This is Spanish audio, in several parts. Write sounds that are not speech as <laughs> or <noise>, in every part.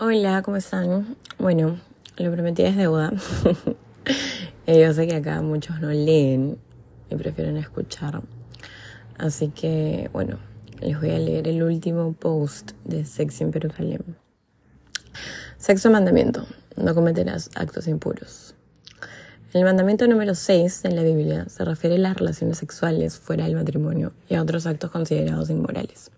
Hola, ¿cómo están? Bueno, lo prometí es deuda. <laughs> Eh, yo sé que acá muchos no leen y prefieren escuchar. Así que, bueno, les voy a leer el último post de Sexy en Jerusalén. Sexo mandamiento. No cometerás actos impuros. El mandamiento número 6 en la Biblia se refiere a las relaciones sexuales fuera del matrimonio y a otros actos considerados inmorales.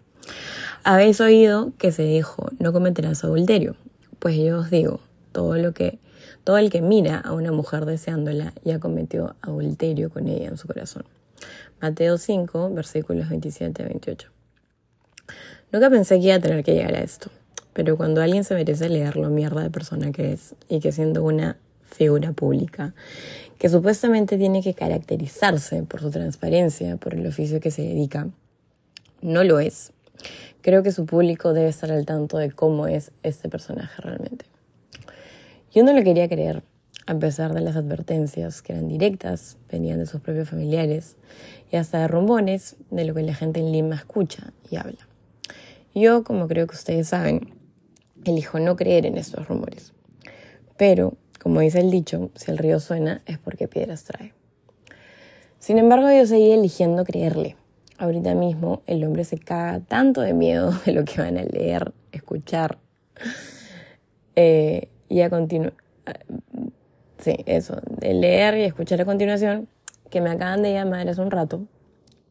Habéis oído que se dijo, no cometerás adulterio. Pues yo os digo, todo lo que, todo el que mira a una mujer deseándola ya cometió adulterio con ella en su corazón. Mateo 5, versículos 27 a 28. Nunca pensé que iba a tener que llegar a esto, pero cuando alguien se merece leer lo mierda de persona que es y que siendo una figura pública, que supuestamente tiene que caracterizarse por su transparencia, por el oficio que se dedica, no lo es creo que su público debe estar al tanto de cómo es este personaje realmente. Yo no lo quería creer, a pesar de las advertencias que eran directas, venían de sus propios familiares y hasta de rumbones de lo que la gente en Lima escucha y habla. Yo, como creo que ustedes saben, elijo no creer en estos rumores. Pero, como dice el dicho, si el río suena es porque piedras trae. Sin embargo, yo seguí eligiendo creerle ahorita mismo el hombre se caga tanto de miedo <laughs> de lo que van a leer, escuchar. Eh, y a continuación, sí, eso, de leer y escuchar a continuación, que me acaban de llamar hace un rato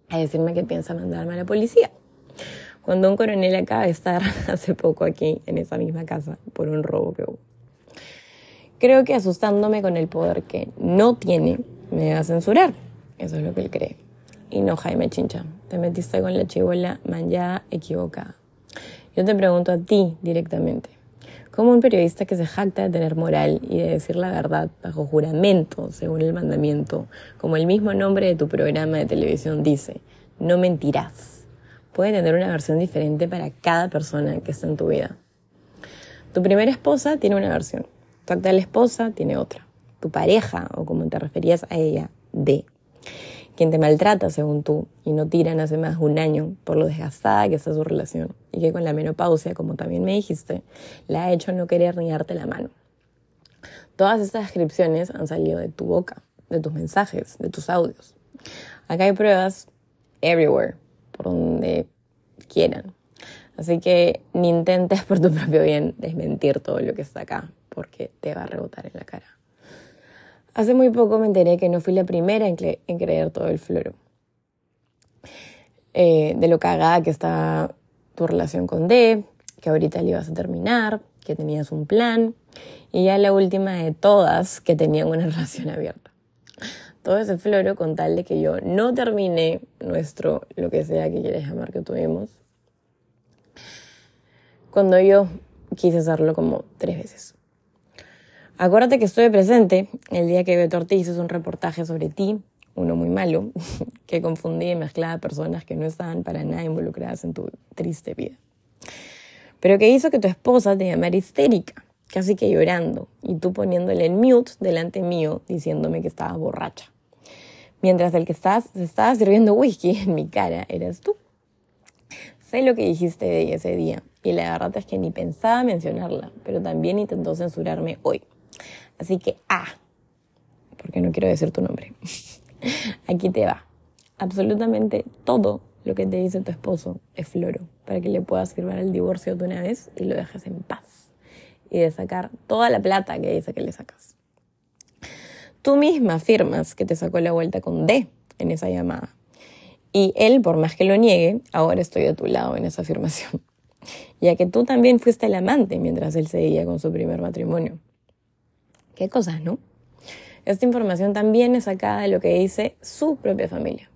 a decirme que piensa mandarme a la policía. Cuando un coronel acaba de estar <laughs> hace poco aquí, en esa misma casa, por un robo que hubo. Creo que asustándome con el poder que no tiene, me va a censurar. Eso es lo que él cree. Y no Jaime Chincha. Te metiste con la chivola manjada equivocada. Yo te pregunto a ti directamente. ¿Cómo un periodista que se jacta de tener moral y de decir la verdad bajo juramento, según el mandamiento, como el mismo nombre de tu programa de televisión dice, no mentirás, puede tener una versión diferente para cada persona que está en tu vida? Tu primera esposa tiene una versión, tu actual esposa tiene otra, tu pareja, o como te referías a ella, de quien te maltrata según tú y no tiran hace más de un año por lo desgastada que está su relación y que con la menopausia, como también me dijiste, la ha hecho no querer ni darte la mano. Todas estas descripciones han salido de tu boca, de tus mensajes, de tus audios. Acá hay pruebas everywhere, por donde quieran. Así que ni intentes <laughs> por tu propio bien desmentir todo lo que está acá, porque te va a rebotar en la cara. Hace muy poco me enteré que no fui la primera en, creer todo el floro. Eh, de lo cagada que está tu relación con D, que ahorita le ibas a terminar, que tenías un plan, y ya la última de todas, que tenían una <laughs> relación abierta. Todo ese floro con tal de que yo no termine nuestro, lo que sea que quieras llamar que tuvimos, cuando yo quise hacerlo como tres veces. Acuérdate que estuve presente el día que Beto Ortiz hizo un reportaje sobre ti, uno muy malo, <laughs> que confundía y mezclaba personas que no estaban para nada involucradas en tu triste vida. Pero que hizo que tu esposa te llamara histérica, casi que llorando, y tú poniéndole en mute delante mío diciéndome que estaba borracha. Mientras el que estás, se estaba sirviendo whisky en mi cara eras tú. Sé lo que dijiste de ella ese día, y la verdad es que ni pensaba mencionarla, pero también intentó censurarme hoy. Así que, ah, porque no quiero decir tu nombre. <laughs> Aquí te va. Absolutamente todo lo que te dice tu esposo es floro, para que le puedas firmar el divorcio de una vez y lo dejes en paz. Y de sacar toda la plata que dice que le sacas. Tú misma afirmas que te sacó la vuelta con D en esa llamada. Y él, por más que lo niegue, ahora estoy de tu lado en esa afirmación. <laughs> Ya que tú también fuiste el amante mientras él seguía con su primer matrimonio. Qué cosas, ¿no? Esta información también es sacada de lo que dice su propia familia.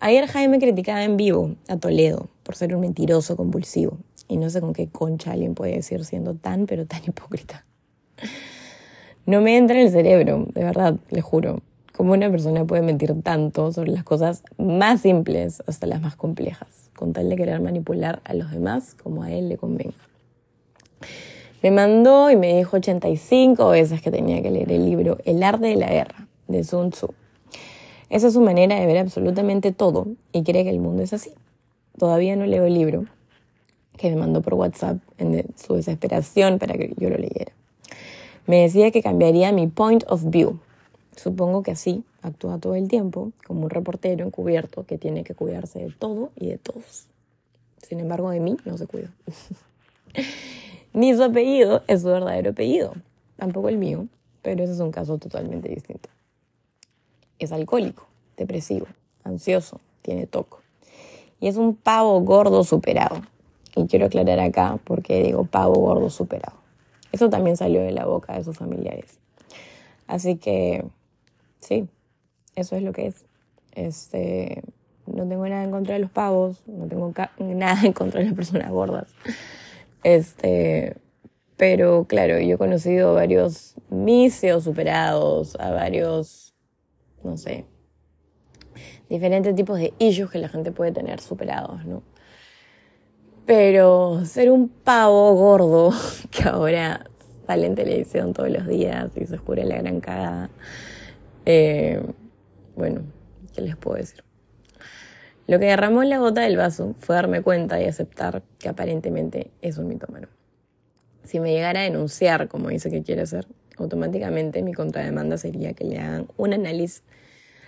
Ayer Jaime criticaba en vivo a Toledo por ser un mentiroso compulsivo. Y no sé con qué concha alguien puede decir siendo tan, pero tan hipócrita. No me entra en el cerebro, de verdad, le juro. Cómo una persona puede mentir tanto sobre las cosas más simples hasta las más complejas, con tal de querer manipular a los demás como a él le convenga. Me mandó y me dijo 85 veces que tenía que leer el libro El arte de la guerra, de Sun Tzu. Esa es su manera de ver absolutamente todo y cree que el mundo es así. Todavía no leo el libro que me mandó por WhatsApp en su desesperación para que yo lo leyera. Me decía que cambiaría mi point of view. Supongo que así actúa todo el tiempo, como un reportero encubierto que tiene que cuidarse de todo y de todos. Sin embargo, de mí no se cuida. <laughs> Ni su apellido es su verdadero apellido, tampoco el mío, pero ese es un caso totalmente distinto. Es alcohólico, depresivo, ansioso, tiene toco. Y es un pavo gordo superado. Y quiero aclarar acá porque digo pavo gordo superado. Eso también salió de la boca de sus familiares. Así que, sí, eso es lo que es. Este, no tengo nada en contra de los pavos, no tengo <laughs> nada en contra de las personas gordas. Este, pero claro, yo he conocido a varios misios superados, a varios, no sé, diferentes tipos de issues que la gente puede tener superados, ¿no? Pero ser un pavo gordo <laughs> que ahora sale en televisión todos los días y se oscura la gran cagada, eh, bueno, ¿qué les puedo decir? Lo que derramó la gota del vaso fue darme cuenta y aceptar que aparentemente es un mitómano. Si me llegara a denunciar, como dice que quiere hacer, automáticamente mi contrademanda sería que le hagan un análisis,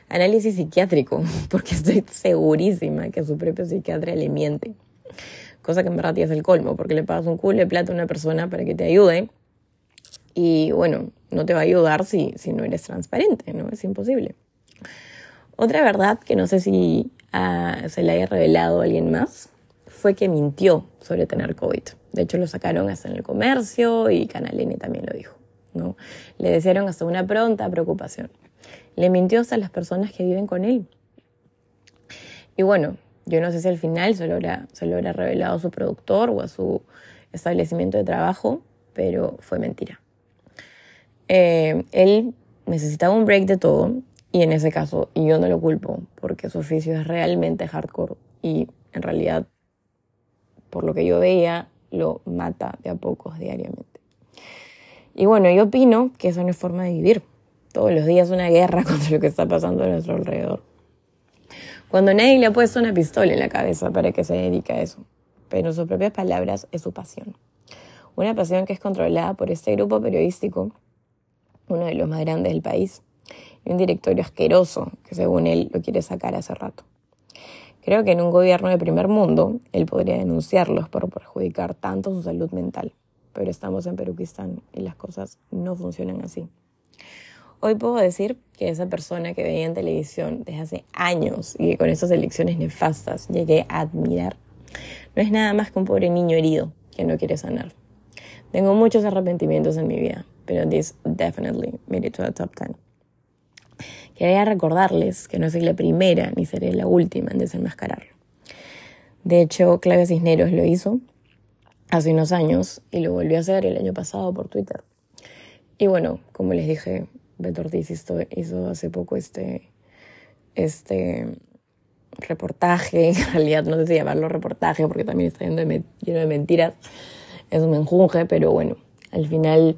análisis psiquiátrico, <laughs> porque estoy segurísima que su propio psiquiatra le miente. Cosa que en verdad es el colmo, porque le pagas un culo de plata a una persona para que te ayude y bueno, no te va a ayudar si, si no eres transparente, ¿no? Es imposible. Otra verdad que no sé si se le haya revelado a alguien más fue que mintió sobre tener COVID. De hecho, lo sacaron hasta en el comercio y Canal N también lo dijo. ¿no? Le desearon hasta una pronta preocupación. Le mintió hasta las personas que viven con él. Y bueno, yo no sé si al final se lo habrá, se lo habrá revelado a su productor o a su establecimiento de trabajo, pero fue mentira. Eh, él necesitaba un break de todo y en ese caso, y yo no lo culpo, porque su oficio es realmente hardcore y en realidad, por lo que yo veía, lo mata de a pocos diariamente. Y bueno, yo opino que eso no es forma de vivir. Todos los días una guerra <laughs> contra lo que está pasando a nuestro alrededor. Cuando nadie le ha puesto una pistola en la cabeza para que se dedique a eso. Pero en sus propias palabras es su pasión. Una pasión que es controlada por este grupo periodístico, uno de los más grandes del país, y un directorio asqueroso que según él lo quiere sacar hace rato. Creo que en un gobierno de primer mundo él podría denunciarlos por perjudicar tanto su salud mental, pero estamos en Peruquistán y las cosas no funcionan así. Hoy puedo decir que esa persona que veía en televisión desde hace años y que con esas elecciones nefastas llegué a admirar, no es nada más que un pobre niño herido que no quiere sanar. Tengo muchos arrepentimientos en mi vida, pero this definitely made it to the top 10. Quería recordarles que no soy la primera ni seré la última en desenmascararlo. De hecho, Claudia Cisneros lo hizo hace unos años y lo volvió a hacer el año pasado por Twitter. Y bueno, como les dije, Beto Ortiz hizo, hizo hace poco este, este reportaje, <laughs> en realidad no sé si llamarlo reportaje porque también está lleno de, mentiras, es un menjunje, pero bueno, al final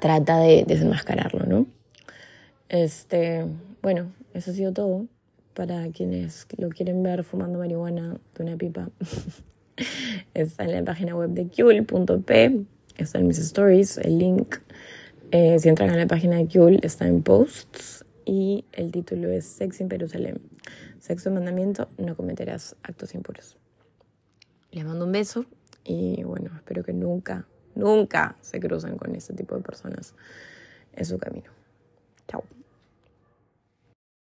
trata de desenmascararlo, ¿no? Este, bueno, eso ha sido todo. Para quienes lo quieren ver fumando marihuana de una pipa, <laughs> está en la página web de Kuel.p, está en mis stories, el link. Eh, si entran a la página de Kuel, está en posts y el título es Sex in Jerusalén. Sexo mandamiento, no cometerás actos impuros. Les mando un beso y bueno, espero que nunca, nunca se crucen con este tipo de personas en su camino. Tchau.